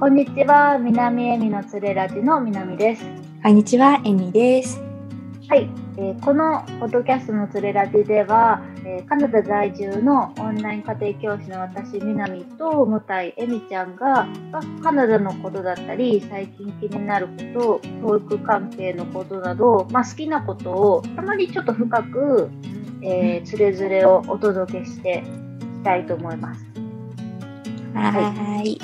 こんにちは、南恵美のつれラジの南です。こんにちは、恵美です。はい、えー、このポッドキャストのつれラジでは、えー、カナダ在住のオンライン家庭教師の私、南と向井恵美ちゃんが、カナダのことだったり、最近気になること、教育関係のことなど、まあ、好きなことをたまにちょっと深く、えー、つれづれをお届けしていきたいと思います。はい。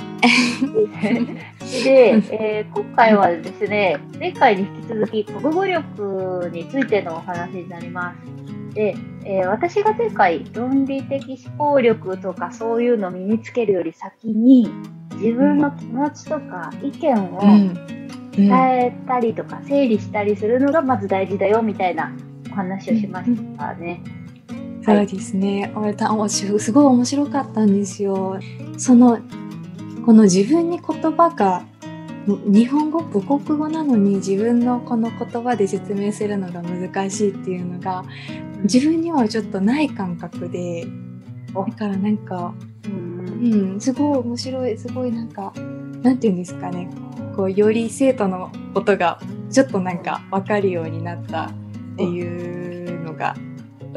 で、えー、今回はですね、前回に引き続き国語力についてのお話になります。で、えー、私が前回論理的思考力とかそういうのを身につけるより先に自分の気持ちとか意見を伝えたりとか整理したりするのがまず大事だよみたいなお話をしましたね。うんそうですね。はい、すごい面白かったんですよ。そのこの自分に言葉が日本語母国語なのに自分のこの言葉で説明するのが難しいっていうのが自分にはちょっとない感覚でだからなんか、うん、うん、すごい面白いすごいなんかなんて言うんですかねこうより生徒のことがちょっとなんか分かるようになったっていうのが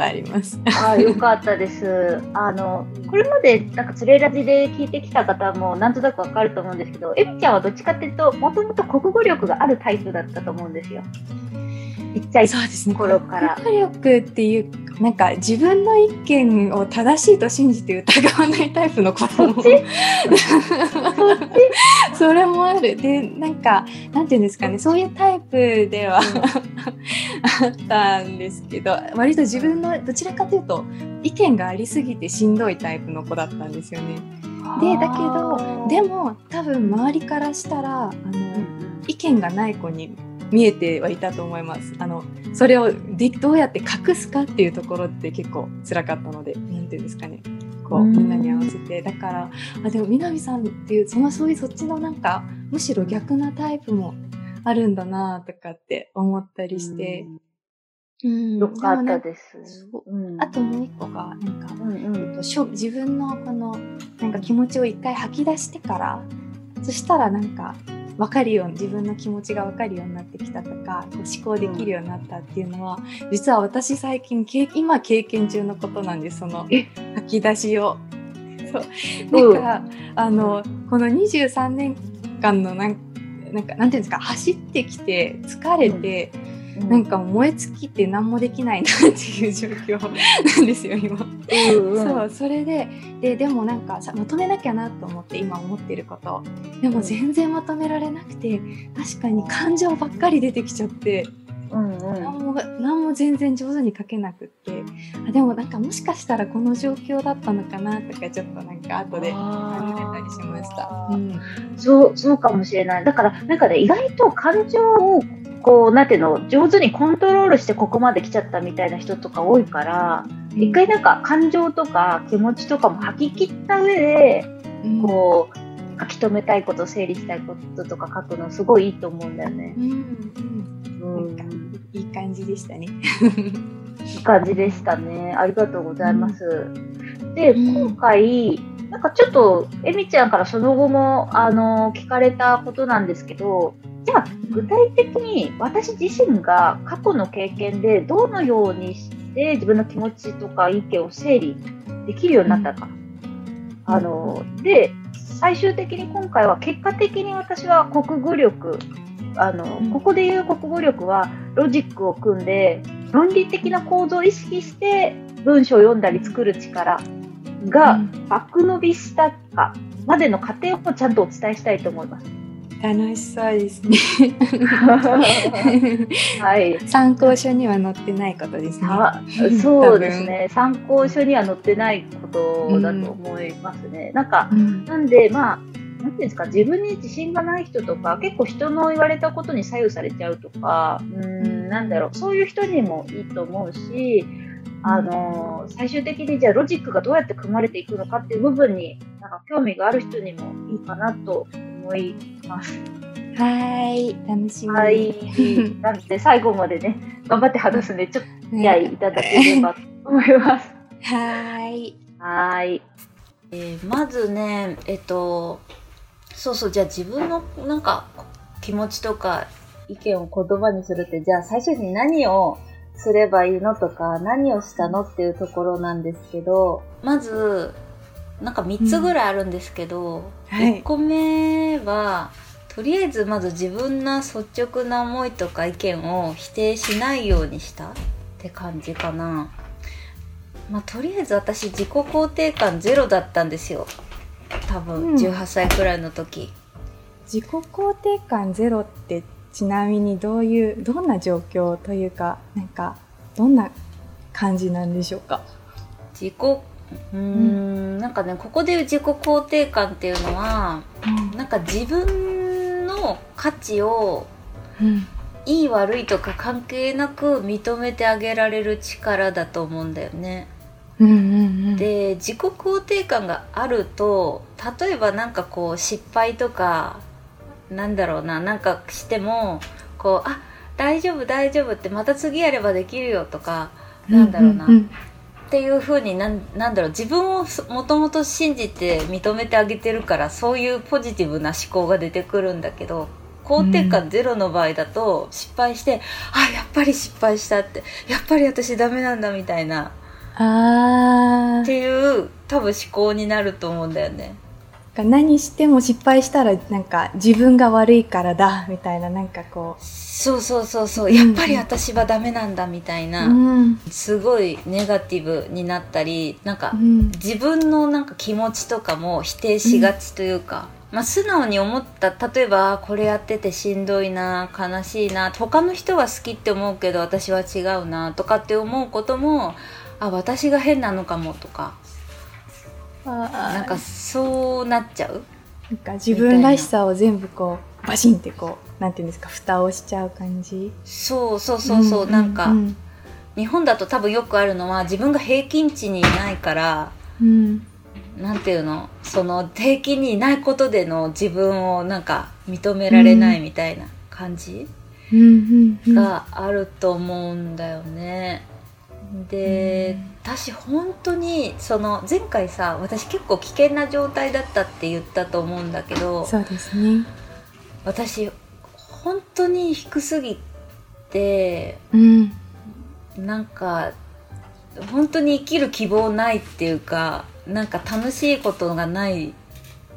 あります。あよかったです。あのこれまでなんかつれラジで聞いてきた方もなんとなくわかると思うんですけど、えみちゃんはどっちかっていうともともと国語力があるタイプだったと思うんですよ。ちっちゃい頃から。国語力っていうなんか自分の意見を正しいと信じて疑わないタイプの子供 それもある。でなんかなんていうんですかねそういうタイプではあったんですけど割と自分のどちらかというと意見がありすぎてしんどいタイプの子だったんですよね。でだけどでも多分周りからしたらあの意見がない子に見えてはいたと思います。あのそれをでどうやって隠すかっていうところって結構辛かったので何て言うんですかね。こうみんなに合わせて。だからあでも南さんっていうそのそういうそっちのなんかむしろ逆なタイプもあるんだなとかって思ったりして。うん、よかったです。うん、あともう一個がなんか、うんうん、えっと、自分のこのなんか気持ちを一回吐き出してからそしたらなんか分かるように自分の気持ちが分かるようになってきたとかこう思考できるようになったっていうのは実は私最近今経験中のことなんですその吐き出しを。そう。だから、あのこの23年間のなんなんかなんていうんですか走ってきて疲れて、なんか燃え尽きて何もできないなっていう状況なんですよ今。うんうん、そうそれでででもなんかさ求めなきゃなと思って今思ってること。でも全然まとめられなくて確かに感情ばっかり出てきちゃって。うんうん、何も何も全然上手に書けなくって。あでもなんかもしかしたらこの状況だったのかなとかちょっとなんか後で考えたりしました、うん、そうそうかもしれない。だからなんかね意外と感情をこうなんていうの上手にコントロールしてここまで来ちゃったみたいな人とか多いから、うん、一回なんか感情とか気持ちとかも吐き切った上で、うん、こう書き留めたいこと整理したいこととか書くのすごいいいと思うんだよね。うん、うん、いい感じでしたね。いい感じでしたね。ありがとうございます。で、今回なんかちょっとえみちゃんからその後もあの聞かれたことなんですけどじゃあ具体的に私自身が過去の経験でどのようにして自分の気持ちとか意見を整理できるようになったか。あので最終的に今回は結果的に私は国語力あの、ここで言う国語力はロジックを組んで論理的な構造を意識して文章を読んだり作る力が爆伸びしたかまでの過程をちゃんとお伝えしたいと思います。楽しそうですね はい。参考書には載ってないことですね。そうですね。参考書には載ってないことだと思いますね。うん、なんか、うん、なんでまあ。なんていうんですか自分に自信がない人とか結構人の言われたことに左右されちゃうとかうんなんだろうそういう人にもいいと思うしあの最終的にじゃあロジックがどうやって組まれていくのかっていう部分になんか興味がある人にもいいかなと思います。はい、楽しみ。はい。なので最後までね、頑張って話すんで、ちょっと付き合いいただければと思います。はい。はい。えー、まずね、えっと、そうそうじゃあ自分のなんか気持ちとか意見を言葉にするってじゃあ最初に何をすればいいのとか何をしたのっていうところなんですけどまずなんか3つぐらいあるんですけど、うん。はい、1個目はとりあえずまず自分の率直な思いとか意見を否定しないようにしたって感じかな。まあ、とりあえず私自己肯定感ゼロだったんですよ。多分18歳くらいの時、うん、自己肯定感ゼロってちなみにどういうどんな状況というかなんかどんな感じなんでしょうか？自己うん、なんかねここで自己肯定感っていうのは、うん、なんか自分の価値を、うん、いい悪いとか関係なく認めてあげられる力だと思うんだよね。うんうんうん、で自己肯定感があると例えば何かこう失敗とかなんだろうななんかしてもこうあ大丈夫大丈夫ってまた次やればできるよとかなんだろうな、うんうんうん、っていうふうになんなんだろう自分をもともと信じて認めてあげてるからそういうポジティブな思考が出てくるんだけど肯定感ゼロの場合だと失敗して、うん、あやっぱり失敗したってやっぱり私ダメなんだみたいな。あっていう多分思考になると思うんだよね。何しても失敗したらなんか自分が悪いからだみたいななんかこう。そうそうそうそう。やっぱり私はダメなんだみたいな、うん、すごいネガティブになったりなんか、うん、自分のなんか気持ちとかも否定しがちというか、うん、まあ、素直に思った例えばこれやっててしんどいな悲しいな他の人は好きって思うけど私は違うなとかって思うこともあ私が変なのかもとかなんかそうなっちゃう？なんか自分らしさを全部こうバシンってこうなんていうんですか蓋をしちゃう感じ？そうそうそうそう,、うなんか日本だと多分よくあるのは自分が平均値にいないから、うん、なんていうの？その平均にいないことでの自分をなんか認められないみたいな感じ、があると思うんだよね。で、私本当にその前回さ私結構危険な状態だったって言ったと思うんだけどそうですね私本当に低すぎて、うん、なんか本当に生きる希望ないっていうかなんか楽しいことがない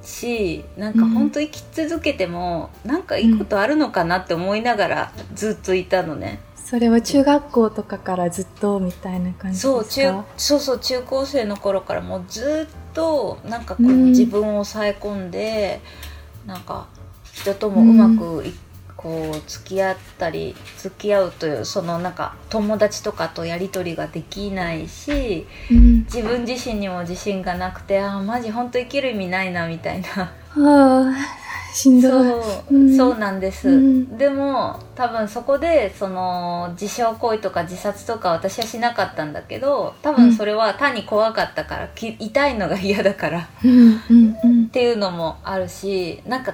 しなんか本当生き続けても、うん、なんかいいことあるのかなって思いながらずっといたのね。それは中学校とかからずっとみたいな感じですか？そう中そうそう中高生の頃からもうずっとなんかこう、自分を抑え込んでなんか人ともうまくい、うん、こう付き合ったり付き合うというそのなんか友達とかとやり取りができないし、うん、自分自身にも自信がなくてああマジ本当生きる意味ないなみたいな。はあしんどい。そう、うん、そうなんです、うん、でも多分そこでその自傷行為とか自殺とか私はしなかったんだけど多分それは単に怖かったから、き痛いのが嫌だから、っていうのもあるしなん。か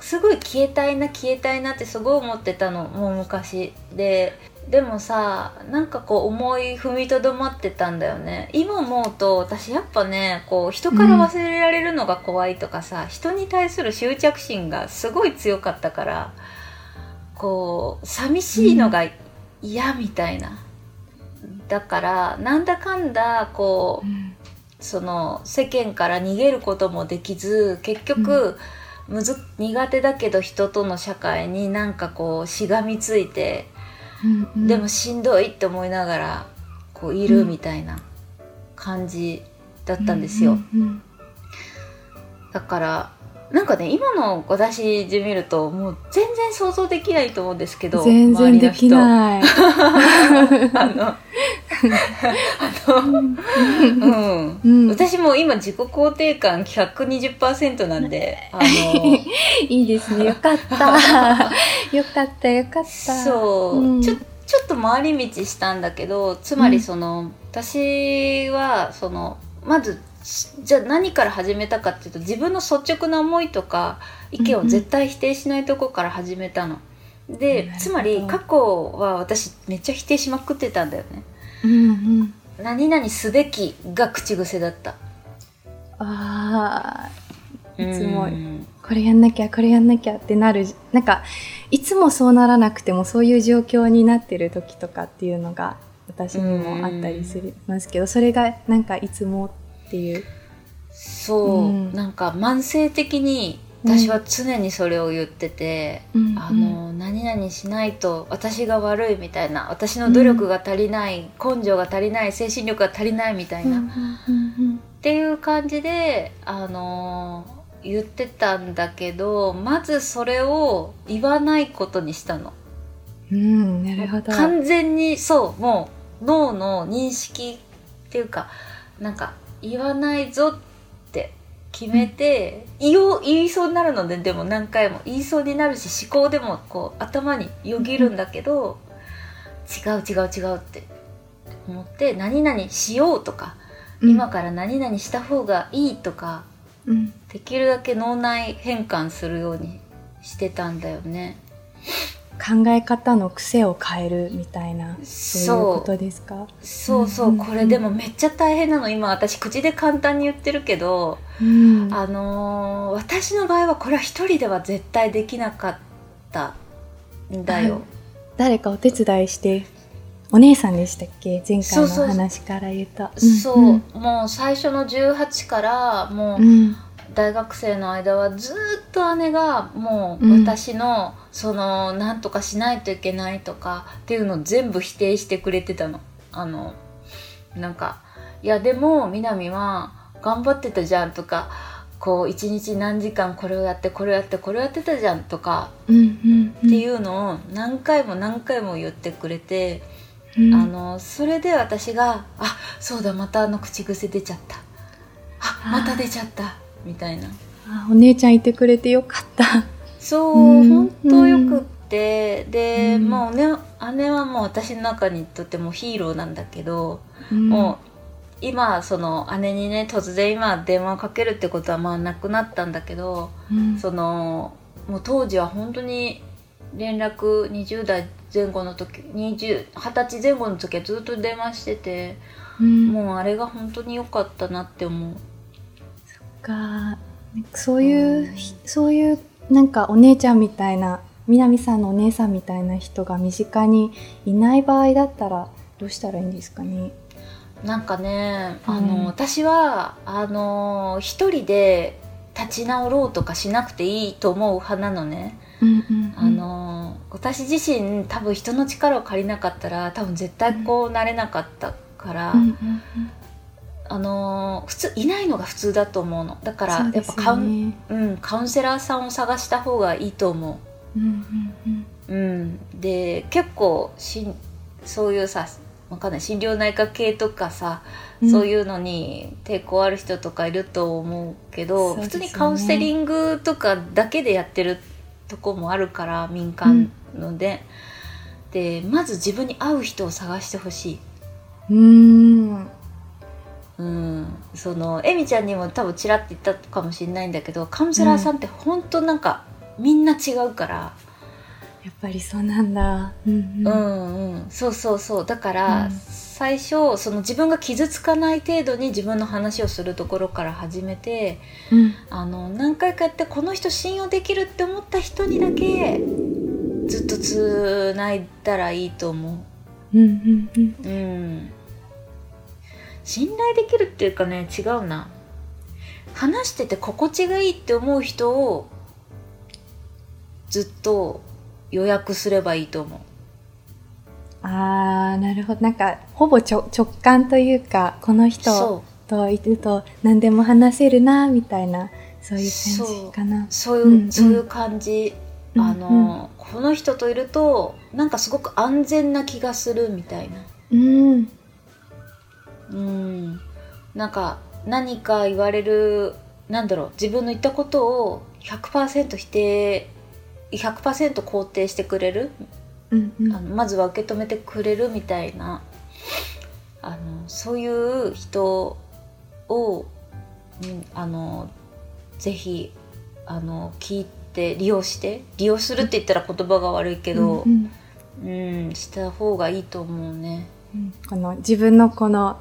すごい消えたいな消えたいなってすごい思ってたのもう昔ででもさなんかこう思い踏みとどまってたんだよね。今思うと私やっぱねこう人から忘れられるのが怖いとかさ、うん、人に対する執着心がすごい強かったからこう寂しいのが嫌みたいな、うん、だからなんだかんだこう、うん、その世間から逃げることもできず結局、むず苦手だけど人との社会になんかこうしがみついてうんうん、でもしんどいって思いながらこういるみたいな感じだったんですよ。だからなんかね今の私で見るともう全然想像できないと思うんですけど全然できない。あのあの、うん。うん、私も今自己肯定感120%なんであのいいですね。よかった。よかったよかった。そう、うん、ちょちょっと回り道したんだけどつまりその、うん、私はそのまずじゃあ何から始めたかっていうと自分の率直な思いとか意見を絶対否定しないとこから始めたの。でつまり過去は私めっちゃ否定しまくってたんだよね。うんうん、何々すべきが口癖だった。ああいつもこれやんなきゃこれやんなきゃってなるなんかいつもそうならなくてもそういう状況になってる時とかっていうのが私にもあったりするますけどそれがなんかいつもっていう。そう、うん、なんか慢性的に私は常にそれを言ってて、うん、あの何々しないと私が悪いみたいな私の努力が足りない、うん、根性が足りない精神力が足りないみたいな、っていう感じであの言ってたんだけどまずそれを言わないことにしたの。うん、なるほど。完全にそうもう脳の認識っていうかなんか言わないぞって決めて、うん、言お言いそうになるのででも何回も言いそうになるし思考でもこう頭によぎるんだけど、うん、違う違う違うって思って何々しようとか、うん、今から何々した方がいいとか、できるだけ脳内変換するようにしてたんだよね。考え方の癖を変えるみたいなそう。いうことですか？そうそう、これでもめっちゃ大変なの。今私口で簡単に言ってるけど、うん、あのー、私の場合はこれは一人では絶対できなかったんだよ、誰かお手伝いしてお姉さんでしたっけ？前回の話から言ったそう、もう最初の18からもう、うん大学生の間はずっと姉がもう私の、その何とかしないといけないとかっていうのを全部否定してくれてたの。あのなんかいやでも南は頑張ってたじゃんとかこう一日何時間これをやってこれをやってこれをやってたじゃんとか、っていうのを何回も何回も言ってくれて、うん、あのそれで私が「あそうだまたあの口癖出ちゃった」「あまた出ちゃった」みたいな。あお姉ちゃんいてくれてよかった。そう、うん、本当よくって、で、うん、もうね姉はもう私の中にとってもヒーローなんだけど、うん、もう今その姉にね突然今電話をかけるってことはまあなくなったんだけど、そのもう当時は本当に連絡20代前後の時20歳前後の時はずっと電話してて、もうあれが本当に良かったなって思う。かそういう、そういうなんかお姉ちゃんみたいな南さんのお姉さんみたいな人が身近にいない場合だったらどうしたらいいんですかね？なんかね、あの、うん、私はあの一人で立ち直ろうとかしなくていいと思う派なのね。あの私自身多分人の力を借りなかったら多分絶対こうなれなかったから、あの普通いないのが普通だと思うの。だからやっぱカウン,、うん、カウンセラーさんを探した方がいいと思う。うんうんうんうん、で結構しんそういうさわかんない。心療内科系とかさ、うん、そういうのに抵抗ある人とかいると思うけど、ね、普通にカウンセリングとかだけでやってるとこもあるから民間ので、うん、でまず自分に合う人を探してほしい。うんうん、そのエミちゃんにも多分ちらって言ったかもしれないんだけどカウンセラーさんって本当なんか、うん、みんな違うから。やっぱりそうなんだ、うん、うん、うん、そうそうそう。だから、うん、最初その自分が傷つかない程度に自分の話をするところから始めて、うん、あの何回かやってこの人信用できるって思った人にだけずっとつないだらいいと思う。うんうんうん、うん信頼できるっていうかね違うな。話してて心地がいいって思う人をずっと予約すればいいと思う。あーなるほど。なんかほぼ直感というかこの人といると何でも話せるなみたいなそういう感じかな。そう。いう、うんうん、そういう感じ。あの、うんうん、この人といるとなんかすごく安全な気がするみたいな。うんうん。なんか何か言われるなんだろう自分の言ったことを100%否定100%肯定してくれる、うんうん、あのまずは受け止めてくれるみたいなあのそういう人を、うん、あのぜひあの聞いて利用して利用するって言ったら言葉が悪いけど、うん、うん。うん、した方がいいと思うね。うん、この自分のこの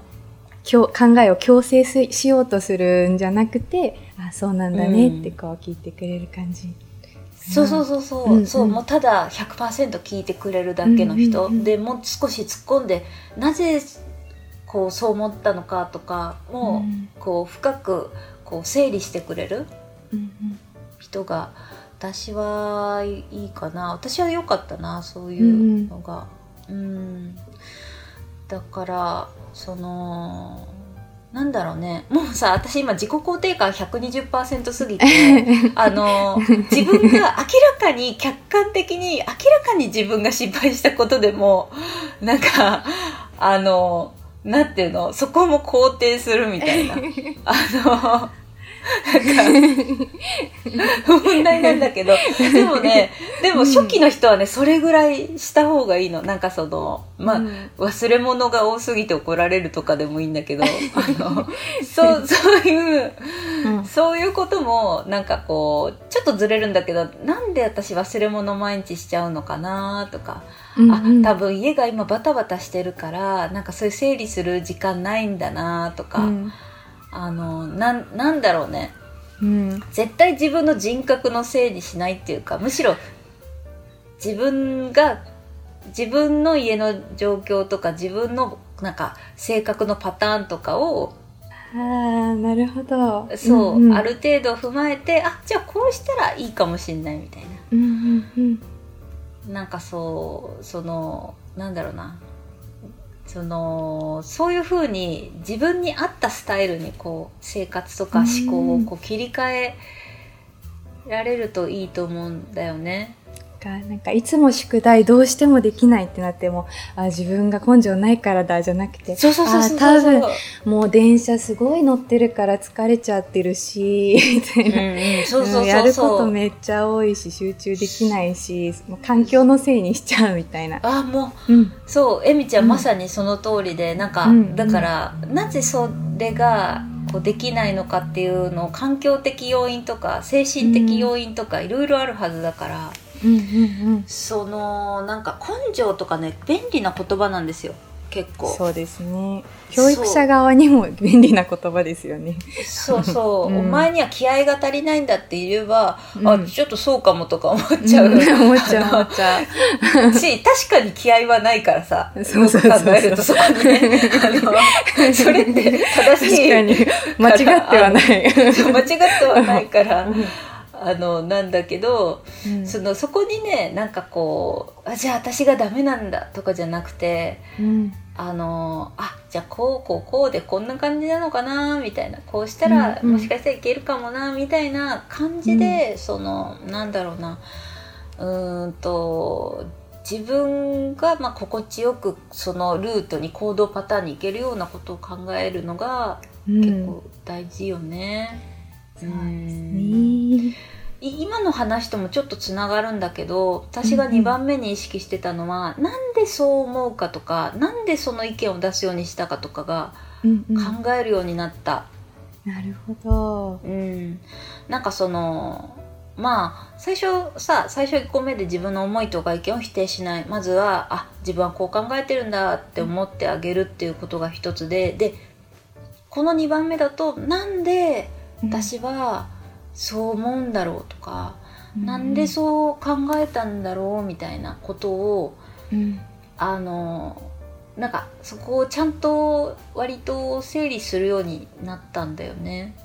考えを強制しようとするんじゃなくてああそうなんだねってこう聞いてくれる感じ。そうそうそうそう、うん。うん、そうもうただ100%聞いてくれるだけの人、うんうんうん、でもう少し突っ込んでなぜこうそう思ったのかとかもうこう深くこう整理してくれる人が私はいいかな。私は良かったなそういうのが。うん、うんだからそのなんだろうね。もうさ私今自己肯定感120%すぎて あの自分が明らかに客観的に明らかに自分が失敗したことでもなんかあのなんていうのそこも肯定するみたいな。あ問題なんだけど。でもねでも初期の人はねそれぐらいした方がいいの。なんかそのまあ、うん、忘れ物が多すぎて怒られるとかでもいいんだけどあの そうそういう、うん、そういうこともなんかこうちょっとずれるんだけどなんで私忘れ物毎日しちゃうのかなとか。あ多分家が今バタバタしてるからなんかそういう整理する時間ないんだなとか、うんあのななんだろうね、うん、絶対自分の人格のせいにしないっていうかむしろ自分が自分の家の状況とか自分のなんか性格のパターンとかをあなるほど。そう、うんうん、ある程度踏まえてあじゃあこうしたらいいかもしんないみたいな、うんうんうん、なんかそうそのなんだろうなそのそういうふうに自分に合ったスタイルにこう生活とか思考をこう切り替えられるといいと思うんだよね。かなんかいつも宿題どうしてもできないってなってもあ自分が根性ないからだじゃなくてそうそうそうそう多分もう電車すごい乗ってるから疲れちゃってるしやることめっちゃ多いし集中できないし環境のせいにしちゃうみたいな。あもう、うん、そうえみちゃん、まさにその通りでなんか、うん、だから、なぜそれがこうできないのかっていうのを環境的要因とか精神的要因とかいろいろあるはずだから。うんうんうん、そのなんか根性とかね便利な言葉なんですよ。結構。そうですね。教育者側にも便利な言葉ですよね。そうそう、うん、お前には気合が足りないんだって言えば、うん、あちょっっとそうかもとか思っちゃう、うん、思っちゃう思っちゃう。し 確かに気合はないからさそうそうそう考えるとそこにね。それって正しい間違ってはない。間違ってはないからあのなんだけど、うん、そのそこにねなんかこうあじゃあ私がダメなんだとかじゃなくて、うん、あのあじゃあこうこうこうでこんな感じなのかなみたいなこうしたら、もしかしたらいけるかもなみたいな感じで、うん、そのなんだろうなうんと自分がまあ心地よくそのルートに行動パターンに行けるようなことを考えるのが結構大事よね。そうですね。今の話ともちょっとつながるんだけど私が2番目に意識してたのは、うん、なんでそう思うかとかなんでその意見を出すようにしたかとかが考えるようになった。うんうん、なるほど、うん、なんかそのまあ最初さ最初1個目で自分の思いとか意見を否定しない。まずはあ自分はこう考えてるんだって思ってあげるっていうことが一つででこの2番目だとなんで私はそう思うんだろうとか、うん、なんでそう考えたんだろうみたいなことを、うん、あのなんかそこをちゃんと割と整理するようになったんだよね。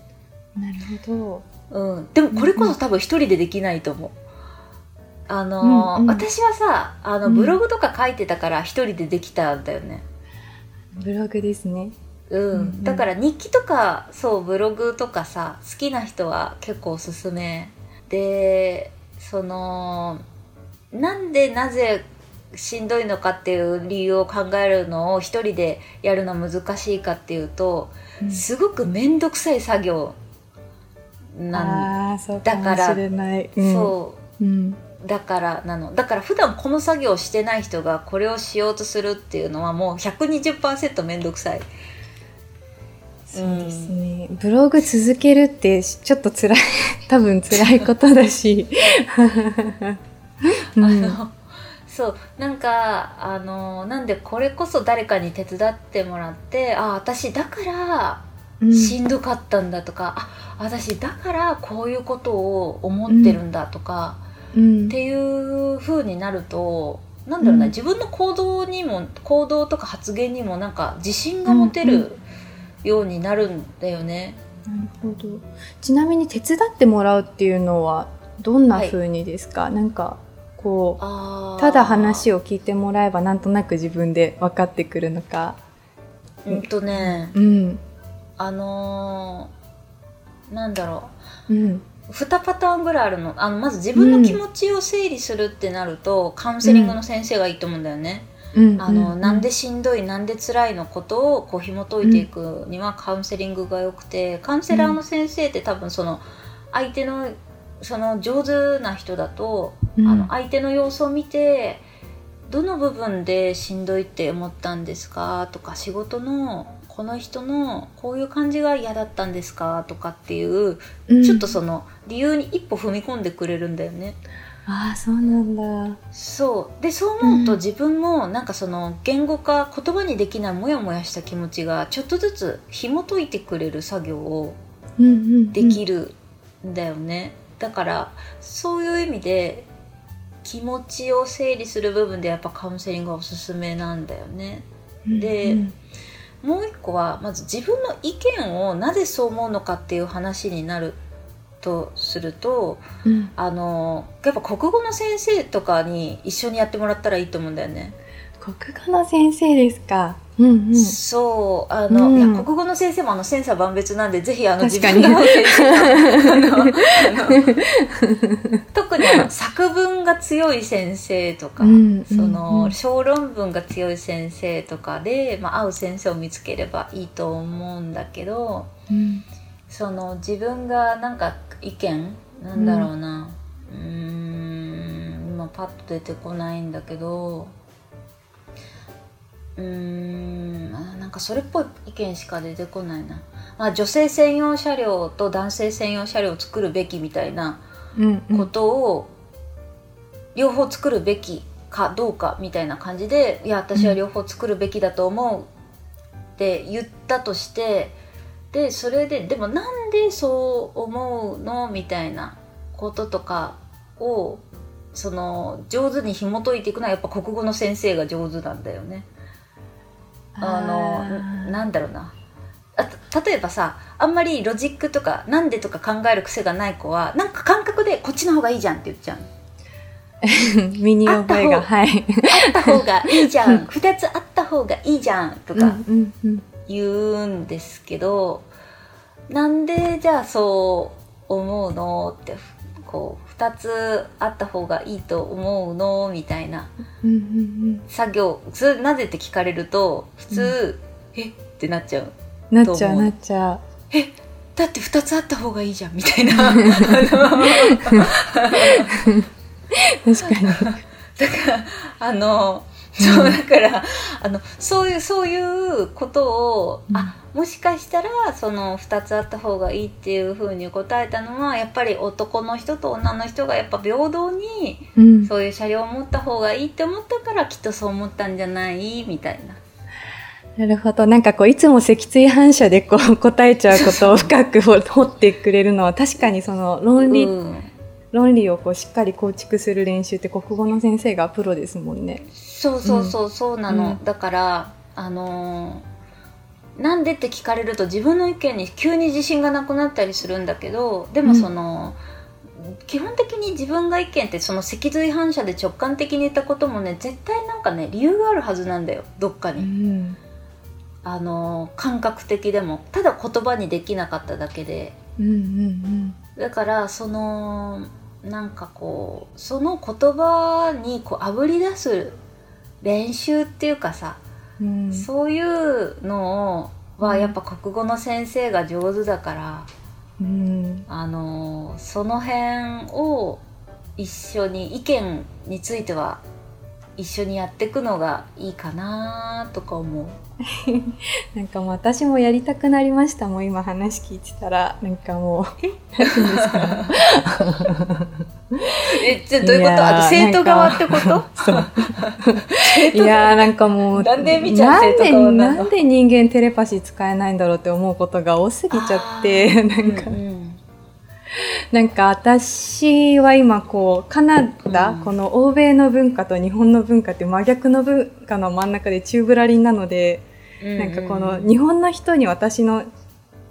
なるほど、うん、でもこれこそ多分一人でできないと思う。あの、うんうん、私はさあのブログとか書いてたから一人でできたんだよね。ブログですね。うん、うん、だから日記とかそうブログとかさ好きな人は結構おすすめ。でそのなんでなぜしんどいのかっていう理由を考えるのを一人でやるの難しいかっていうと、うん、すごく面倒くさい作業。なんだから、うん、そう、うん、だからなの。だから普段この作業をしてない人がこれをしようとするっていうのはもう120%面倒くさい。そうですね、ブログ続けるってちょっと辛い 多分辛いことだし、うん、あのそうなんかあのなんでこれこそ誰かに手伝ってもらってあ私だからしんどかったんだとか、あ私だからこういうことを思ってるんだとか、っていう風になるとなんだろうな、自分の行動にも行動とか発言にもなんか自信が持てるようになるんだよね。なるほど。ちなみに手伝ってもらうっていうのはどんな風にですか、はい、なんかこうただ話を聞いてもらえばなんとなく自分で分かってくるのか。うんとね、うん、あのー、なんだろう、うん、2パターンぐらいあるの。あのまず自分の気持ちを整理するってなると、うん、カウンセリングの先生がいいと思うんだよね。うん、あの、うん、なんでしんどいなんで辛いのことをこう紐解いていくにはカウンセリングが良くてカウンセラーの先生って多分その相手のその上手な人だと、あの相手の様子を見てどの部分でしんどいって思ったんですかとか仕事のこの人のこういう感じが嫌だったんですかとかっていう、うん、ちょっとその理由に一歩踏み込んでくれるんだよね。ああそうなんだ。そう。でそう思うと自分もなんかその言語化言葉にできないモヤモヤした気持ちがちょっとずつ紐解いてくれる作業をできるんだよね、だからそういう意味で気持ちを整理する部分でやっぱカウンセリングはおすすめなんだよね。で、うんうん。もう一個はまず自分の意見をなぜそう思うのかっていう話になるとすると、うん、あのやっぱ国語の先生とかに一緒にやってもらったらいいと思うんだよね。国語の先生ですか？うんうん、そうあの、うん、いや国語の先生もあの千差万別なんでぜひあの自分の先生特にあの作文が強い先生とか、うん、その小論文が強い先生とかで、まあ、合う先生を見つければいいと思うんだけど、うん、その自分がなんか意見なんだろうな。うん今パッと出てこないんだけど。うーんなんかそれっぽい意見しか出てこないな、まあ、女性専用車両と男性専用車両を作るべきみたいなことを両方作るべきかどうかみたいな感じでいや私は両方作るべきだと思うって言ったとしてでそれででもなんでそう思うのみたいなこととかをその上手に紐解いていくのはやっぱ国語の先生が上手なんだよね。あのなんだろうな。あ例えばさあんまりロジックとかなんでとか考える癖がない子はなんか感覚でこっちの方がいいじゃんって言っちゃう 身に覚えがはい。あった方がいいじゃん。2つあった方がいいじゃんとか言うんですけど、なんでじゃあそう思うの？ってこう2つあった方がいいと思うの？みたいな作業それなぜって聞かれると普通、うん、え？ってなっちゃうなっちゃうなっちゃう。え？だって2つあった方がいいじゃんみたいな。確かに。だからあの そうだからあのそういうそういうことを、うん、あもしかしたらその2つあった方がいいっていうふうに答えたのはやっぱり男の人と女の人がやっぱ平等に、そういう車両を持った方がいいって思ったからきっとそう思ったんじゃない？みたいな。なるほど。なんかこう、いつも脊椎反射でこう答えちゃうことを深く掘ってくれるのは確かにその論理、うん、論理をこうしっかり構築する練習って国語の先生がプロですもんね。そうそうそう、そうなの。うん、だから、あのーなんでって聞かれると自分の意見に急に自信がなくなったりするんだけどでもその、うん、基本的に自分が意見ってその脊髄反射で直感的に言ったこともね絶対なんかね理由があるはずなんだよどっかに、うん、あの感覚的でも。ただ言葉にできなかっただけで、うんうんうん、だからそのなんかこうその言葉にこうあぶり出す練習っていうかさうん、そういうのはやっぱ国語の先生が上手だから、うん、あのその辺を一緒に意見については一緒にやっていくのがいいかなとか思う。なんかもう私もやりたくなりましたもう今話聞いてたら。なんかもう。何ですか？えじゃどういうこと？あと生徒側ってこと？いやなんかもうなんでみちゃん生徒側ななんで人間テレパシー使えないんだろうって思うことが多すぎちゃって なんか、うんうん、なんか私は今こうカナダ、うん、この欧米の文化と日本の文化って真逆の文化の真ん中で宙ぶらりんなので、うんうん、なんかこの日本の人に私の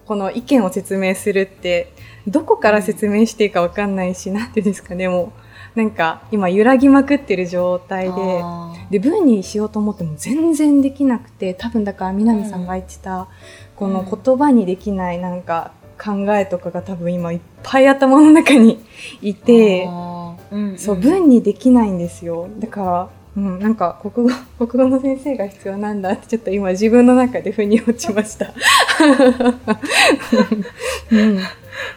この意見を説明するってどこから説明していいか分かんないし何ていうんですかねもうなんか今揺らぎまくってる状態でで文にしようと思っても全然できなくて多分だから南さんが言ってた、うん、この言葉にできないなんか考えとかが多分今いっぱい頭の中にいて、うん。うん、そう文にできないんですよだからうん、なんか国語 国語の先生が必要なんだってちょっと今自分の中で腑に落ちました。うん、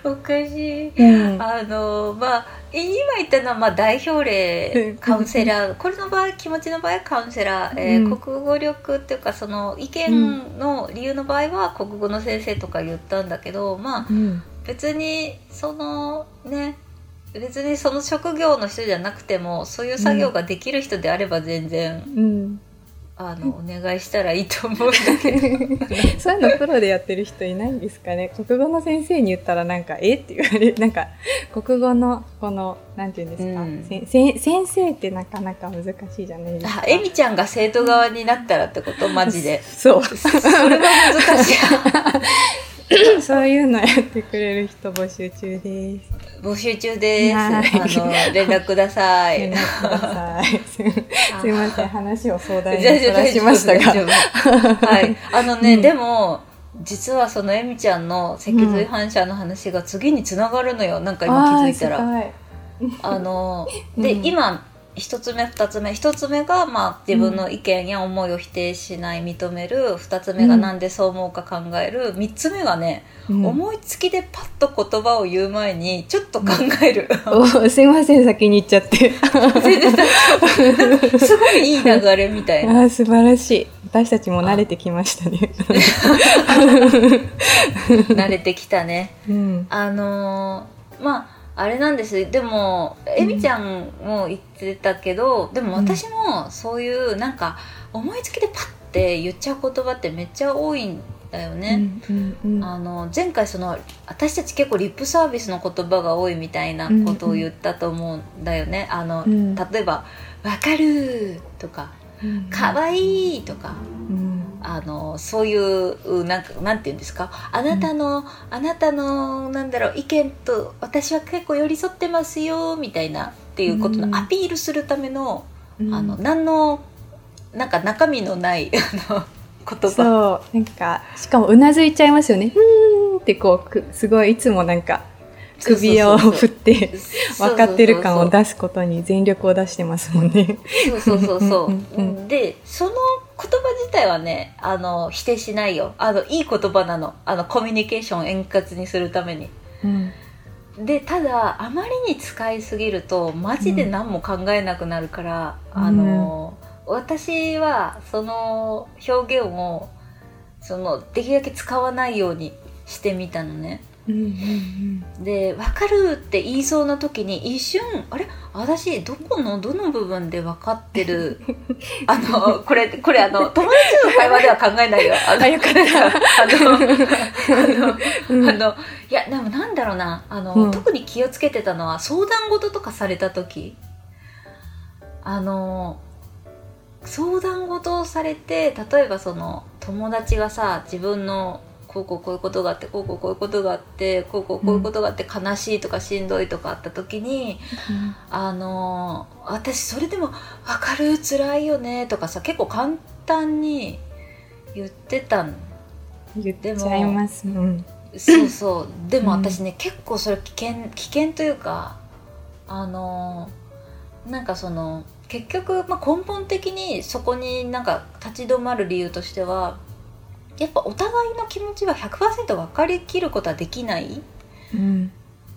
おかしい、うん、あのまあ今言ったのはまあ代表例カウンセラー。これの場合気持ちの場合カウンセラー、えー、国語力っていうかその意見の理由の場合は国語の先生とか言ったんだけどまあ、別にそのね別にその職業の人じゃなくてもそういう作業ができる人であれば全然、うん、あのお願いしたらいいと思うんだけど。そういうのプロでやってる人いないんですかね。国語の先生に言ったらなんか「え？っ?」て言われる。なんか国語のこのなんていうんですか、うん、せ先生ってなかなか難しいじゃないですか。えみちゃんが生徒側になったらってこと？マジで。そう。それは難しい そういうのやってくれる人募集中です。募集中です。あの連絡ください。連絡ください。すみません話を相談にそらしましたが。はい。あのね、うん、でも実はそのえみちゃんの脊髄反射の話が次につながるのよ。なんか今気づいたら。あので、うん、今1つ目2つ目1つ目が、まあ、自分の意見や思いを否定しない認める。2つ目が何でそう思うか考える。3つ目がね、うん、思いつきでパッと言葉を言う前にちょっと考える、うん、すいません先に言っちゃって。すごいいい流れみたいな。あ素晴らしい。私たちも慣れてきましたね。慣れてきたね、うん、あのー、まああれなんですでもえみちゃんも言ってたけど、でも私もそういうなんか思いつきでパッて言っちゃう言葉ってめっちゃ多いんだよね、うんうんうん、あの前回その私たち結構リップサービスの言葉が多いみたいなことを言ったと思うんだよね、あの、うん、例えば「わかる」とか「かわいい」とか、あのそういうなんかなんて言うんですか？あなたの、うん、あなたのなんだろう意見と私は結構寄り添ってますよみたいなっていうことのアピールするための、うん、あの何のなんか中身のないあの言葉。そう。なんかしかもうなずいちゃいますよね。うんってこうすごいいつもなんか首を振って分かってる感を出すことに全力を出してますもんね。そうそうそうそう。でその言葉自体はねあの否定しないよあのいい言葉なのあのコミュニケーションを円滑にするために。うんでただあまりに使いすぎるとマジで何も考えなくなるから、うん、あの、私はその表現をそのできるだけ使わないようにしてみたのね。で「分かる」って言いそうな時に一瞬「あれ？私どこのどの部分で分かってる？あのこれこれあの友達の会話では考えないよ。あのよかった。あの あのいやでもなんだろうな。あの、うん、特に気をつけてたのは相談事とかされた時。あの相談事をされて例えばその友達がさ自分のこうこうこういうことがあってこうこうこういうことがあってこうこうこういうことがあって悲しいとかしんどいとかあった時に、うん、あの私それでも「分かる辛いよね」とかさ結構簡単に言ってたん言っちゃいます、うん、そうそう。でも私ね、うん、結構それ危険危険というかあのなんかその結局、まあ、根本的にそこになんか立ち止まる理由としてはやっぱお互いの気持ちは100%分かりきることはできない、うん、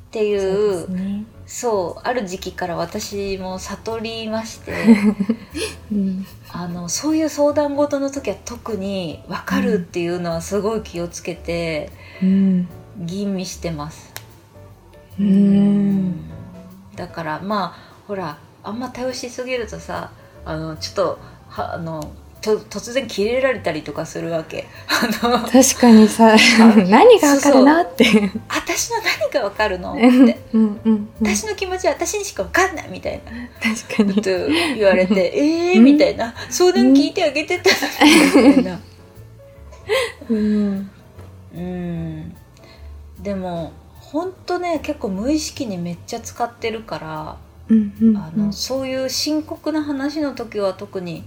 っていうそう、ね。そう、ある時期から私も悟りまして、うん、あのそういう相談事の時は特に分かるっていうのはすごい気をつけて、うん、吟味してます。うん。だからまあほらあんま頼しすぎるとさあのちょっとはあのと突然キレられたりとかするわけ。あの確かにさ 何がわかるなって。私の何がわかるの？って。うんうんうん私の気持ちは私にしかわかんないみたいな。確かに。こと言われて えー？みたいな。相談聞いてあげてたみたいな。うん。うん。でもほんとね結構無意識にめっちゃ使ってるからうんうん。あのそういう深刻な話の時は特に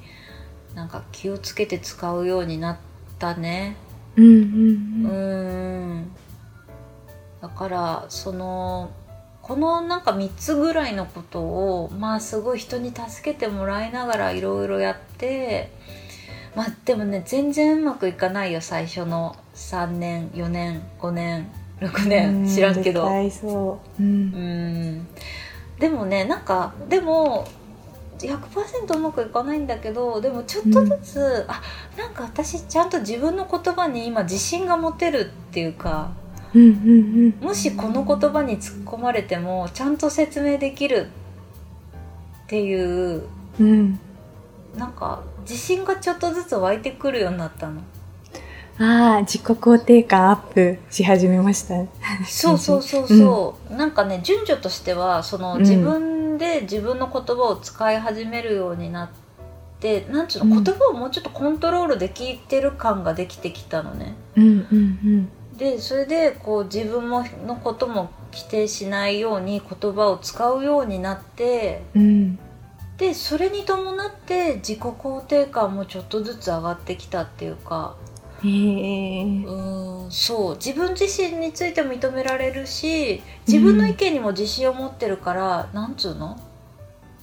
なんか気をつけて使うようになったね。うんうんううんん。だからそのこのなんか3つぐらいのことをまあすごい人に助けてもらいながらいろいろやってまあでもね全然うまくいかないよ最初の3年4年5年6年。知らんけど。うう。うん。ん。でもねなんかでも100%うまくいかないんだけどでもちょっとずつ、あなんか私ちゃんと自分の言葉に今自信が持てるっていうかうんうんもしこの言葉に突っ込まれてもちゃんと説明できるっていううんうん。なんか自信がちょっとずつ湧いてくるようになったの。ああ自己肯定感アップし始めました。そうそうそうそう、なんかね順序としてはそのうん。自分で自分の言葉を使い始めるようになって、なんちゅうのうん。言葉をもうちょっとコントロールできてる感ができてきたのね。うんうんでそれでこう自分ものことも規定しないように言葉を使うようになってうんうん。でそれに伴って自己肯定感もちょっとずつ上がってきたっていうかへえうーんそう。自分自身についても認められるし自分の意見にも自信を持ってるから、なんつうの？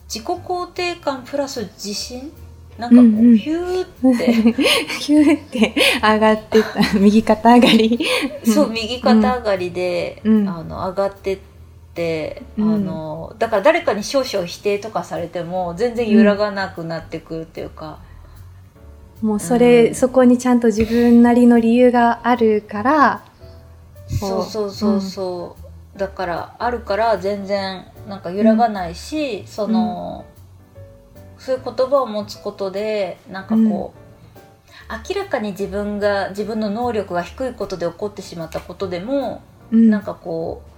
自己肯定感プラス自信？なんかこう、うんうん。ヒューって。ヒューって上がってた。右肩上がり。そう右肩上がりで、うん。あの上がってって、うん。あのだから誰かに少々否定とかされても全然揺らがなくなってくるっていうか、もうそれ、うん。そこにちゃんと自分なりの理由があるからそうそうそうそう、だからあるから全然なんか揺らがないし、その、そういう言葉を持つことでなんかこう、明らかに自分が自分の能力が低いことで起こってしまったことでも、うん。なんかこう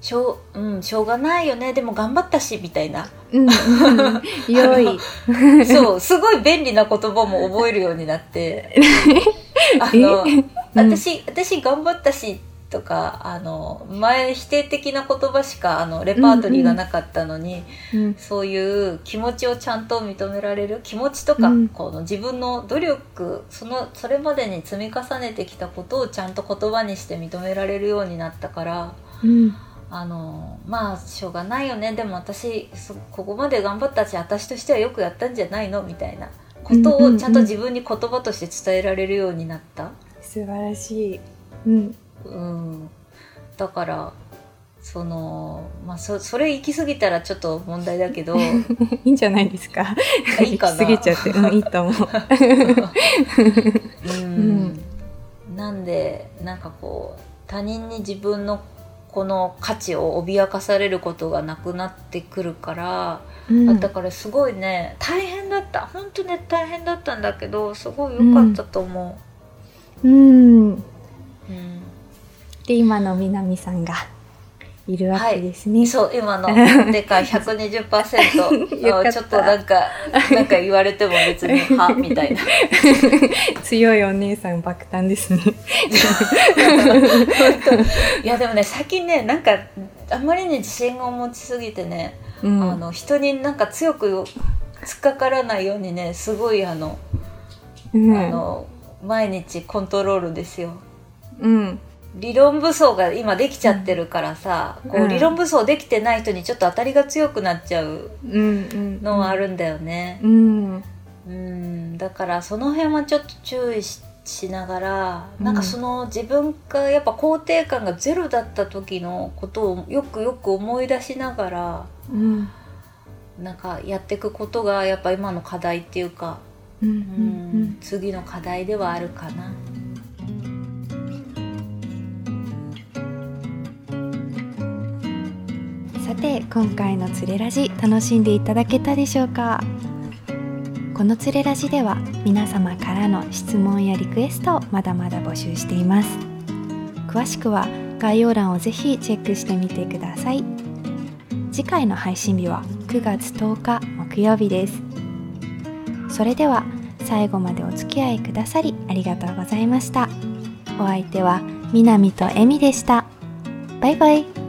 しょう,、うん、しょうがないよね。でも頑張ったしみたいな。うんうん。良い。そうすごい便利な言葉も覚えるようになって。あの、うん 私私頑張ったしとかあの前否定的な言葉しかあのレパートリーがなかったのに、うん。そういう気持ちをちゃんと認められる気持ちとか、うん。この自分の努力そのそれまでに積み重ねてきたことをちゃんと言葉にして認められるようになったからうんあのまあしょうがないよね。でも私そここまで頑張ったし私としてはよくやったんじゃないの？みたいなことうんうんうんをちゃんと自分に言葉として伝えられるようになった？素晴らしい。うん。うん、だからそのまあそそれ行き過ぎたらちょっと問題だけど。いいんじゃないですか？あいいかな。行き過ぎちゃって、うん、いいと思う。うん、なんでなんかこう他人に自分のこの価値を脅かされることがなくなってくるから、うん。だからすごいね大変だった。本当ね大変だったんだけどすごい良かったと思う。ん。う。うん。で今の南さんがい。るわけですね、そう今の でかい120% よかった。ちょっとなんかなんか言われても別に「は」みたいな。強いお姉さん爆誕ですね。いやでもね最近ねなんかあまりに自信を持ちすぎてね、うん。あの人になんか強く突っかからないようにねすごいあの,、うん。あの毎日コントロールですよ。うん理論武装が今できちゃってるからさ、こううん。理論武装できてない人にちょっと当たりが強くなっちゃうのはあるんだよね。うん。うん。だからその辺はちょっと注意ししながら、なんかその自分がやっぱ肯定感がゼロだった時のことをよくよく思い出しながらうん。なんかやっていくことがやっぱ今の課題っていうか、うん次の課題ではあるかな。さて今回のつれラジ楽しんでいただけたでしょうか？このつれラジでは皆様からの質問やリクエストをまだまだ募集しています。詳しくは概要欄をぜひチェックしてみてください。次回の配信日は9月10日木曜日です。それでは最後までお付き合いくださりありがとうございました。お相手はみなみとえみでした。バイバイ。